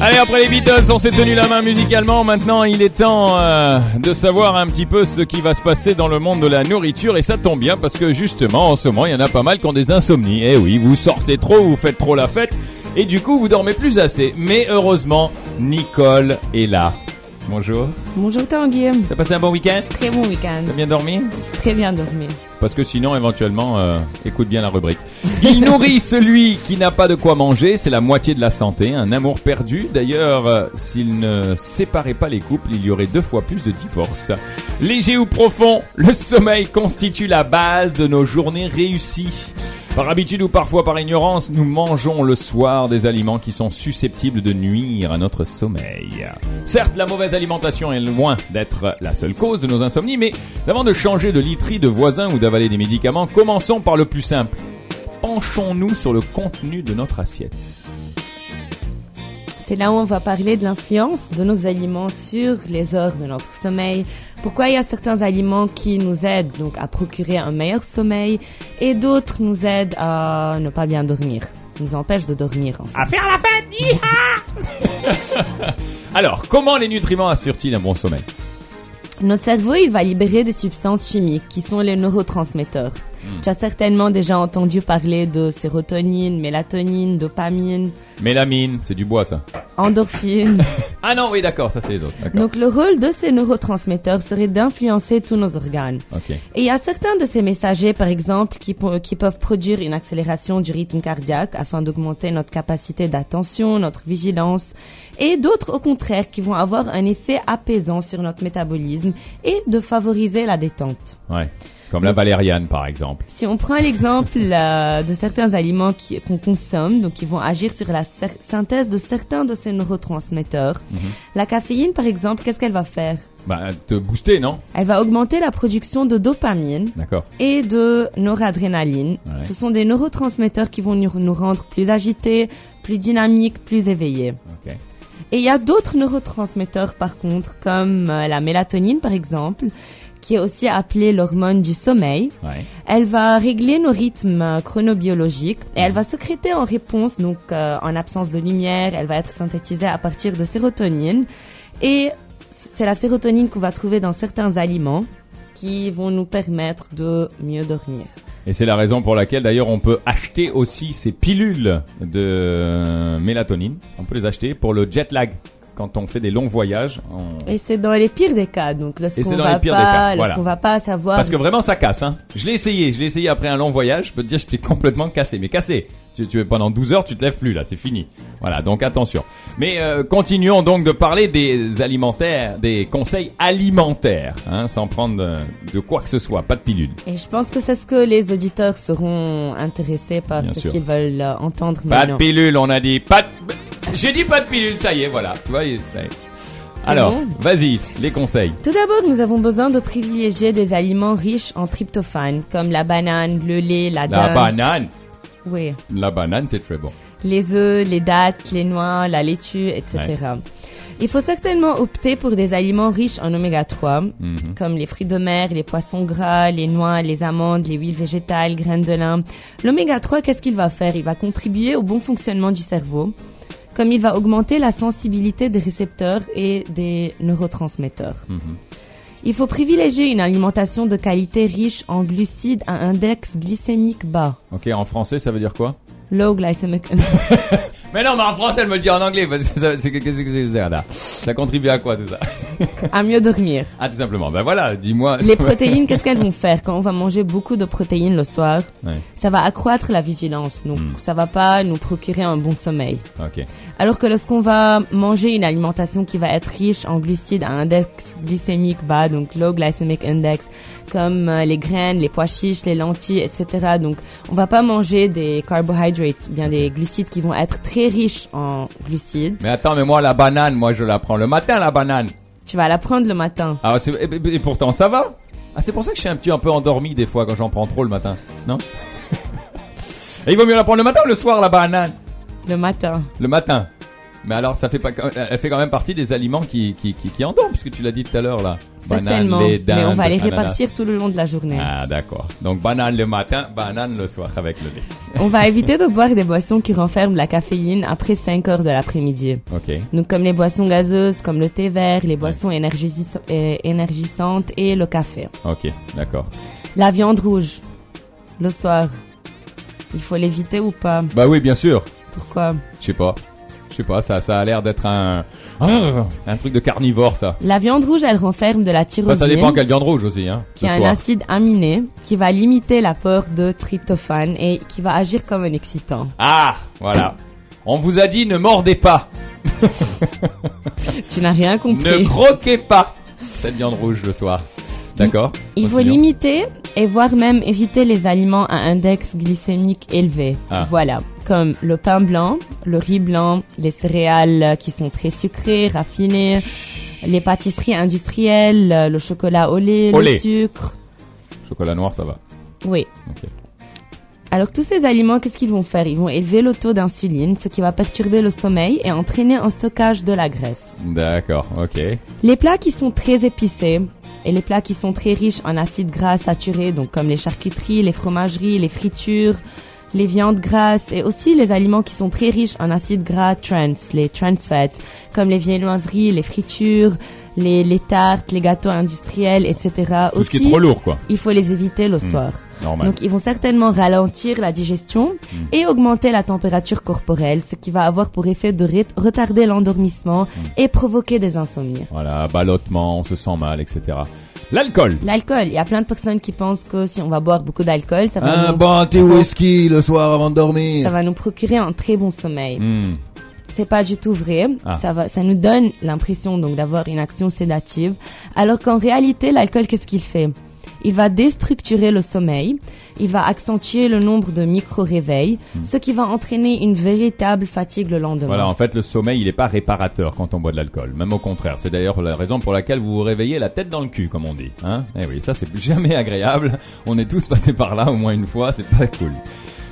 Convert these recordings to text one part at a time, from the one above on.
Allez, après les Beatles, on s'est tenu la main musicalement. Maintenant, il est temps euh, de savoir un petit peu ce qui va se passer dans le monde de la nourriture. Et ça tombe bien parce que justement, en ce moment, il y en a pas mal qui ont des insomnies. Eh oui, vous sortez trop, vous faites trop la fête. Et du coup, vous dormez plus assez. Mais heureusement, Nicole est là. Bonjour. Bonjour Tanguy. T'as passé un bon week-end? Très bon week-end. T'as bien dormi? Très bien dormi. Parce que sinon, éventuellement, euh, écoute bien la rubrique. Il nourrit celui qui n'a pas de quoi manger, c'est la moitié de la santé, un amour perdu. D'ailleurs, euh, s'il ne séparait pas les couples, il y aurait deux fois plus de divorces. Léger ou profond, le sommeil constitue la base de nos journées réussies. Par habitude ou parfois par ignorance, nous mangeons le soir des aliments qui sont susceptibles de nuire à notre sommeil. Certes, la mauvaise alimentation est loin d'être la seule cause de nos insomnies, mais avant de changer de literie de voisin ou d'avaler des médicaments, commençons par le plus simple. Penchons-nous sur le contenu de notre assiette? C'est là où on va parler de l'influence de nos aliments sur les heures de notre sommeil. Pourquoi il y a certains aliments qui nous aident donc à procurer un meilleur sommeil et d'autres nous aident à ne pas bien dormir, nous empêchent de dormir. En fait. À faire la fête Alors, comment les nutriments assurent-ils un bon sommeil? Notre cerveau, il va libérer des substances chimiques qui sont les neurotransmetteurs. Tu as certainement déjà entendu parler de sérotonine, mélatonine, dopamine, Mélamine, c'est du bois ça. endorphine. Ah non, oui, d'accord, ça c'est les autres. Donc le rôle de ces neurotransmetteurs serait d'influencer tous nos organes. Et il y a certains de ces messagers, par exemple, qui, qui peuvent produire une accélération du rythme cardiaque afin d'augmenter notre capacité d'attention, notre vigilance, et d'autres, au contraire, qui vont avoir un effet apaisant sur notre métabolisme et de favoriser la détente. Ouais. Comme la valériane par exemple. Si on prend l'exemple euh, de certains aliments qu'on consomme, donc qui vont agir sur la synthèse de certains de ces neurotransmetteurs, la caféine, par exemple, qu'est-ce qu'elle va faire? Bah, te booster, non? Elle va augmenter la production de dopamine, D'accord. et de noradrénaline. Ouais. Ce sont des neurotransmetteurs qui vont nous, nous rendre plus agités, plus dynamiques, plus éveillés. Ok. Et il y a d'autres neurotransmetteurs par contre, comme euh, la mélatonine par exemple, qui est aussi appelée l'hormone du sommeil. Ouais. Elle va régler nos rythmes euh, chronobiologiques et elle va sécréter en réponse, donc euh, en absence de lumière, elle va être synthétisée à partir de sérotonine. Et c'est la sérotonine qu'on va trouver dans certains aliments qui vont nous permettre de mieux dormir. Et c'est la raison pour laquelle d'ailleurs on peut acheter aussi ces pilules de mélatonine. On peut les acheter pour le jet lag. Quand on fait des longs voyages, on- Et c'est dans les pires des cas, donc lorsqu'on va pas, voilà. lorsqu'on va pas savoir. Parce que vraiment ça casse, hein. Je l'ai essayé, je l'ai essayé après un long voyage, je peux te dire j'étais complètement cassé, mais cassé. Tu, tu pendant 12 heures, tu te lèves plus là, c'est fini. Voilà, donc attention. Mais euh, continuons donc de parler des alimentaires, des conseils alimentaires, hein, sans prendre de, de quoi que ce soit, pas de pilule. Et je pense que c'est ce que les auditeurs seront intéressés par, Bien ce qu'ils veulent euh, entendre Pas de pilule, on a dit pas de... J'ai dit pas de pilule, ça y est, voilà. Tu vois, ça y est. Alors, bon vas-y, les conseils. Tout d'abord, nous avons besoin de privilégier des aliments riches en tryptophane, comme la banane, le lait, la La dinde. banane. Oui. La banane, c'est très bon. Les œufs, les dattes, les noix, la laitue, etc. Il faut certainement opter pour des aliments riches en oméga 3, Mhm. comme les fruits de mer, les poissons gras, les noix, les amandes, les huiles végétales, graines de lin. L'oméga 3, qu'est-ce qu'il va faire? Il va contribuer au bon fonctionnement du cerveau, comme il va augmenter la sensibilité des récepteurs et des neurotransmetteurs. Mhm. Il faut privilégier une alimentation de qualité riche en glucides à index glycémique bas. Ok, en français, ça veut dire quoi? Low glycemic. Mais non, mais en français, elle me le dit en anglais, parce que ça, c'est, qu'est-ce que c'est ça, là Ça contribue à quoi, tout ça à mieux dormir. Ah, tout simplement. Ben voilà, dis-moi. Les protéines, qu'est-ce qu'elles vont faire quand on va manger beaucoup de protéines le soir Ouais, Ça va accroître la vigilance, donc Hmm. ça va pas nous procurer un bon sommeil. ok. Alors que lorsqu'on va manger une alimentation qui va être riche en glucides à index glycémique bas, donc low glycemic index, comme euh, les graines, les pois chiches, les lentilles, etc. Donc on va pas manger des carbohydrates, ou bien des glucides qui vont être très riches en glucides. Mais attends, mais moi, la banane, moi, je la prends le matin, la banane. Tu vas la prendre le matin. Ah, c'est, et, et- et pourtant, ça va. Ah, c'est pour ça que je suis un petit un peu endormi des fois quand j'en prends trop le matin, non? Et il vaut mieux la prendre le matin ou le soir, la banane? Le matin. Le matin. Mais alors, ça fait pas, elle fait quand même partie des aliments qui, qui, qui, qui endorment, puisque tu l'as dit tout à l'heure, là. Banane, lait, mais on va dinde, les ananas. répartir tout le long de la journée. Ah, d'accord. Donc, banane le matin, banane le soir avec le lait. On va éviter de boire des boissons qui renferment la caféine après 5 heures de l'après-midi. Ok. Donc comme les boissons gazeuses, comme le thé vert, les boissons énergis- euh, énergisantes et le café. Ok, d'accord. La viande rouge, le soir, il faut l'éviter ou pas? Bah oui, bien sûr. Pourquoi? Je sais pas. Je sais pas, ça, ça a l'air d'être un, Ah, un truc de carnivore, ça. La viande rouge, elle renferme de la Enfin, tyrosine, ça dépend quelle viande rouge aussi, hein. qui est un acide aminé qui va limiter l'apport de tryptophane et qui va agir comme un excitant. Ah, voilà. On vous a dit ne mordez pas, Tu n'as rien ne compris. croquez pas cette viande rouge le soir. D'accord Il faut limiter et voire même éviter les aliments à index glycémique élevé. Ah. Voilà, comme le pain blanc, le riz blanc, les céréales qui sont très sucrées, raffinées, les pâtisseries industrielles, le chocolat au lait, Au le sucre. Chocolat noir, ça va. Oui. Alors tous ces aliments, qu'est-ce qu'ils vont faire? Ils vont élever le taux d'insuline, ce qui va perturber le sommeil et entraîner un stockage de la graisse. D'accord, ok. Les plats qui sont très épicés et les plats qui sont très riches en acides gras saturés, donc comme les charcuteries, les fromageries, les fritures, les viandes grasses et aussi les aliments qui sont très riches en acides gras trans, les trans fats, comme les viennoiseries, les fritures, les, les tartes, les gâteaux industriels, etc. Tout ce qui est trop lourd, quoi. il faut les éviter le soir. Normal. Donc ils vont certainement ralentir la digestion Hmm. et augmenter la température corporelle, ce qui va avoir pour effet de retarder l'endormissement Hmm. et provoquer des insomnies. Voilà, ballottement, on se sent mal, etc. L'alcool. L'alcool, il y a plein de personnes qui pensent que si on va boire beaucoup d'alcool, ça, va Un nous- bon thé whisky le soir avant de dormir. ça va nous procurer un très bon sommeil. Hmm. C'est pas du tout vrai. Ah. Ça va, ça nous donne l'impression donc d'avoir une action sédative, alors qu'en réalité, l'alcool, qu'est-ce qu'il fait? Il va déstructurer le sommeil, il va accentuer le nombre de micro-réveils, ce qui va entraîner une véritable fatigue le lendemain. Hmm. Voilà, en fait, le sommeil, il n'est pas réparateur quand on boit de l'alcool. Même au contraire. C'est d'ailleurs la raison pour laquelle vous vous réveillez la tête dans le cul, comme on dit. Hein eh oui, ça, c'est jamais agréable. On est tous passés par là au moins une fois. C'est pas cool.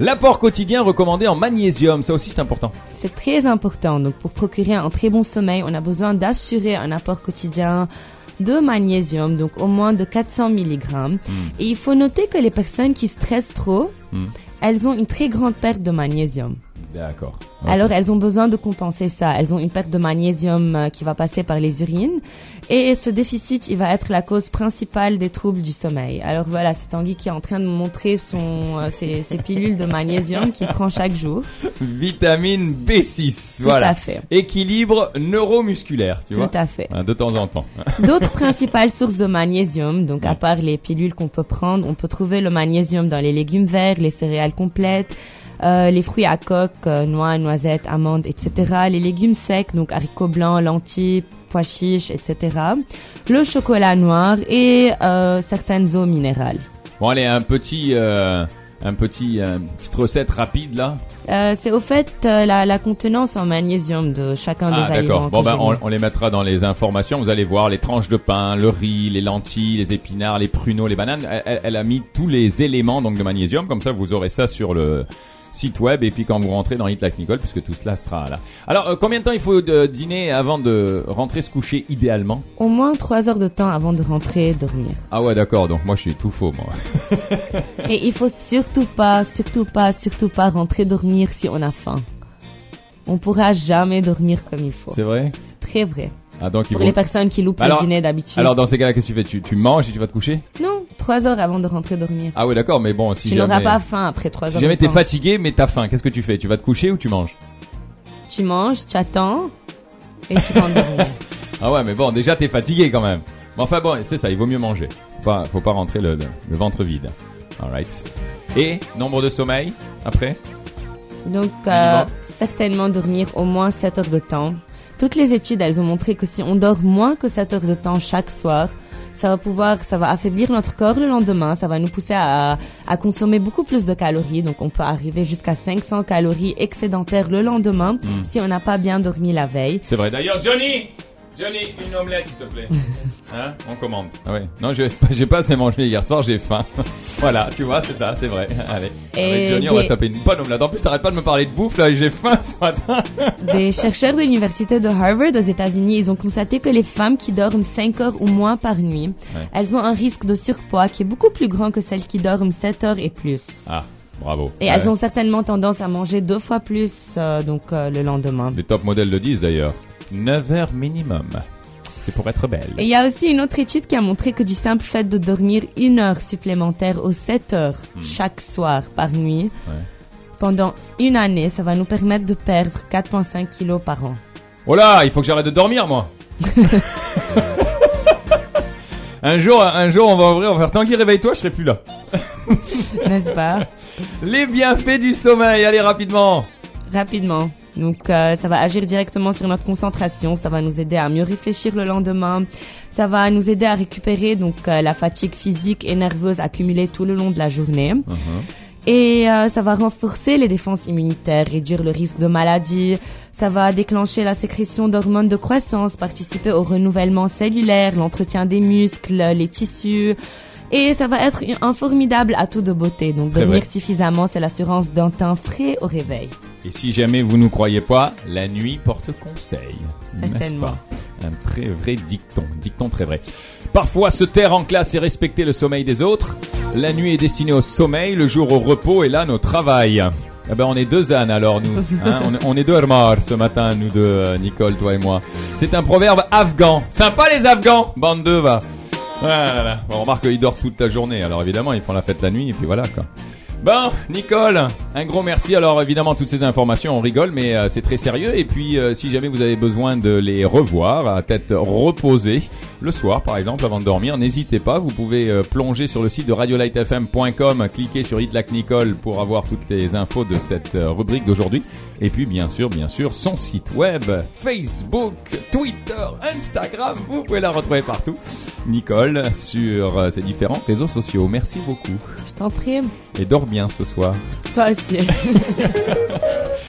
L'apport quotidien recommandé en magnésium, ça aussi c'est important. C'est très important. Donc, pour procurer un très bon sommeil, on a besoin d'assurer un apport quotidien de magnésium, donc au moins de 400 mg. Et il faut noter que les personnes qui stressent trop, Hmm. elles ont une très grande perte de magnésium. D'accord. Alors, elles ont besoin de compenser ça. Elles ont une perte de magnésium euh, qui va passer par les urines. Et ce déficit, il va être la cause principale des troubles du sommeil. Alors voilà, c'est Tanguy qui est en train de montrer son, euh, ses, ses pilules de magnésium qu'il prend chaque jour. Vitamine B6, Tout voilà. à fait. Équilibre neuromusculaire, tu Tout vois. à fait. Hein, De temps en temps. D'autres principales sources de magnésium, donc à part les pilules qu'on peut prendre, on peut trouver le magnésium dans les légumes verts, les céréales complètes, euh, les fruits à coque, euh, noix, noisettes, amandes, etc. Les légumes secs, donc haricots blancs, lentilles, pois chiches, etc. Le chocolat noir et euh, certaines eaux minérales. Bon, allez, un petit, euh, un petit, euh, petite recette rapide là. Euh, c'est au fait euh, la, la contenance en magnésium de chacun Ah, des aliments. d'accord. Bon, ben, on, on les mettra dans les informations. Vous allez voir les tranches de pain, le riz, les lentilles, les épinards, les pruneaux, les bananes. Elle, elle- elle a mis tous les éléments donc de magnésium. Comme ça, vous aurez ça sur le site web et puis quand vous rentrez dans Hit Like Nicole, puisque tout cela sera là. Alors, euh, combien de temps il faut de dîner avant de rentrer se coucher idéalement? Au moins trois heures de temps avant de rentrer dormir. Ah ouais, d'accord. Donc moi, je suis tout faux, moi. Et il faut surtout pas, surtout pas, surtout pas rentrer dormir si on a faim. On pourra jamais dormir comme il faut. C'est vrai? C'est très vrai. Ah donc Pour les personnes qui loupent Alors- le dîner d'habitude. Alors dans ces cas-là, qu'est-ce que tu fais? Tu, tu manges et tu vas te coucher? Non, trois heures avant de rentrer dormir. Ah ouais, d'accord. Mais bon, si tu jamais, n'auras pas faim après trois si heures jamais de t'es temps. fatigué, mais t'as faim, qu'est-ce que tu fais? Tu vas te coucher ou tu manges? Tu manges, tu attends et tu rentres dormir. Ah ouais, mais bon, déjà t'es fatigué quand même. Mais enfin bon, c'est ça, il vaut mieux manger. Faut pas, faut pas rentrer le, le, le ventre vide. Alright. Et nombre de sommeil après? Donc, euh, certainement dormir au moins 7 heures de temps. Toutes les études, elles ont montré que si on dort moins que 7 heures de temps chaque soir, ça va pouvoir, ça va affaiblir notre corps le lendemain, ça va nous pousser à, à consommer beaucoup plus de calories. Donc, on peut arriver jusqu'à 500 calories excédentaires le lendemain Hmm. si on n'a pas bien dormi la veille. C'est vrai. D'ailleurs, Johnny, Johnny, une omelette, s'il te plaît. Hein On commande. Ah ouais. Non, je j'ai pas assez mangé hier soir, j'ai faim. voilà, tu vois, c'est ça, c'est vrai. Allez. Et Avec Johnny, on va des- se taper une bonne omelette. En plus, t'arrêtes pas de me parler de bouffe, là, et j'ai faim ce matin. Des chercheurs de l'université de Harvard aux États-Unis, ils ont constaté que les femmes qui dorment 5 heures ou moins par nuit, Ouais. elles ont un risque de surpoids qui est beaucoup plus grand que celles qui dorment 7 heures et plus. Ah, bravo. Et Ouais. elles ont certainement tendance à manger deux fois plus euh, donc euh, le lendemain. Les top modèles le disent d'ailleurs. 9 heures minimum. C'est pour être belle. Et il y a aussi une autre étude qui a montré que du simple fait de dormir une heure supplémentaire aux 7 heures chaque soir par nuit, Hmm. Ouais. pendant une année, ça va nous permettre de perdre 4,5 kilos par an. Oh là, il faut que j'arrête de dormir, moi. un jour, un jour, on va ouvrir, on va faire tant qu'il réveille-toi, je serai plus là. N'est-ce pas? Les bienfaits du sommeil, allez rapidement. Rapidement. Donc euh, ça va agir directement sur notre concentration, ça va nous aider à mieux réfléchir le lendemain, ça va nous aider à récupérer donc euh, la fatigue physique et nerveuse accumulée tout le long de la journée. Et euh, ça va renforcer les défenses immunitaires, réduire le risque de maladie, ça va déclencher la sécrétion d'hormones de croissance, participer au renouvellement cellulaire, l'entretien des muscles, les tissus. Et ça va être un formidable atout de beauté. Donc dormir suffisamment, c'est l'assurance d'un teint frais au réveil. Et si jamais vous nous croyez pas, la nuit porte conseil. N'est-ce pas Un très vrai dicton, dicton très vrai. Parfois, se taire en classe et respecter le sommeil des autres. La nuit est destinée au sommeil, le jour au repos et l'âne au travail. Eh ben, on est deux ânes alors nous. hein. on, est- on est deux morts ce matin, nous deux, euh, Nicole, toi et moi. C'est un proverbe afghan. Sympa les Afghans, bande de va. Voilà. On remarque qu'ils dorment toute la journée. Alors évidemment, ils font la fête la nuit et puis voilà quoi. Bon, Nicole, un gros merci. Alors évidemment, toutes ces informations, on rigole, mais euh, c'est très sérieux. Et puis, euh, si jamais vous avez besoin de les revoir à tête reposée, le soir par exemple, avant de dormir, n'hésitez pas. Vous pouvez euh, plonger sur le site de radiolightfm.com, cliquer sur Hit Like Nicole pour avoir toutes les infos de cette rubrique d'aujourd'hui. Et puis, bien sûr, bien sûr, son site web, Facebook, Twitter, Instagram, vous pouvez la retrouver partout. Nicole, sur ces différents réseaux sociaux. Merci beaucoup. Je t'en prie. Et dors bien ce soir. Toi aussi.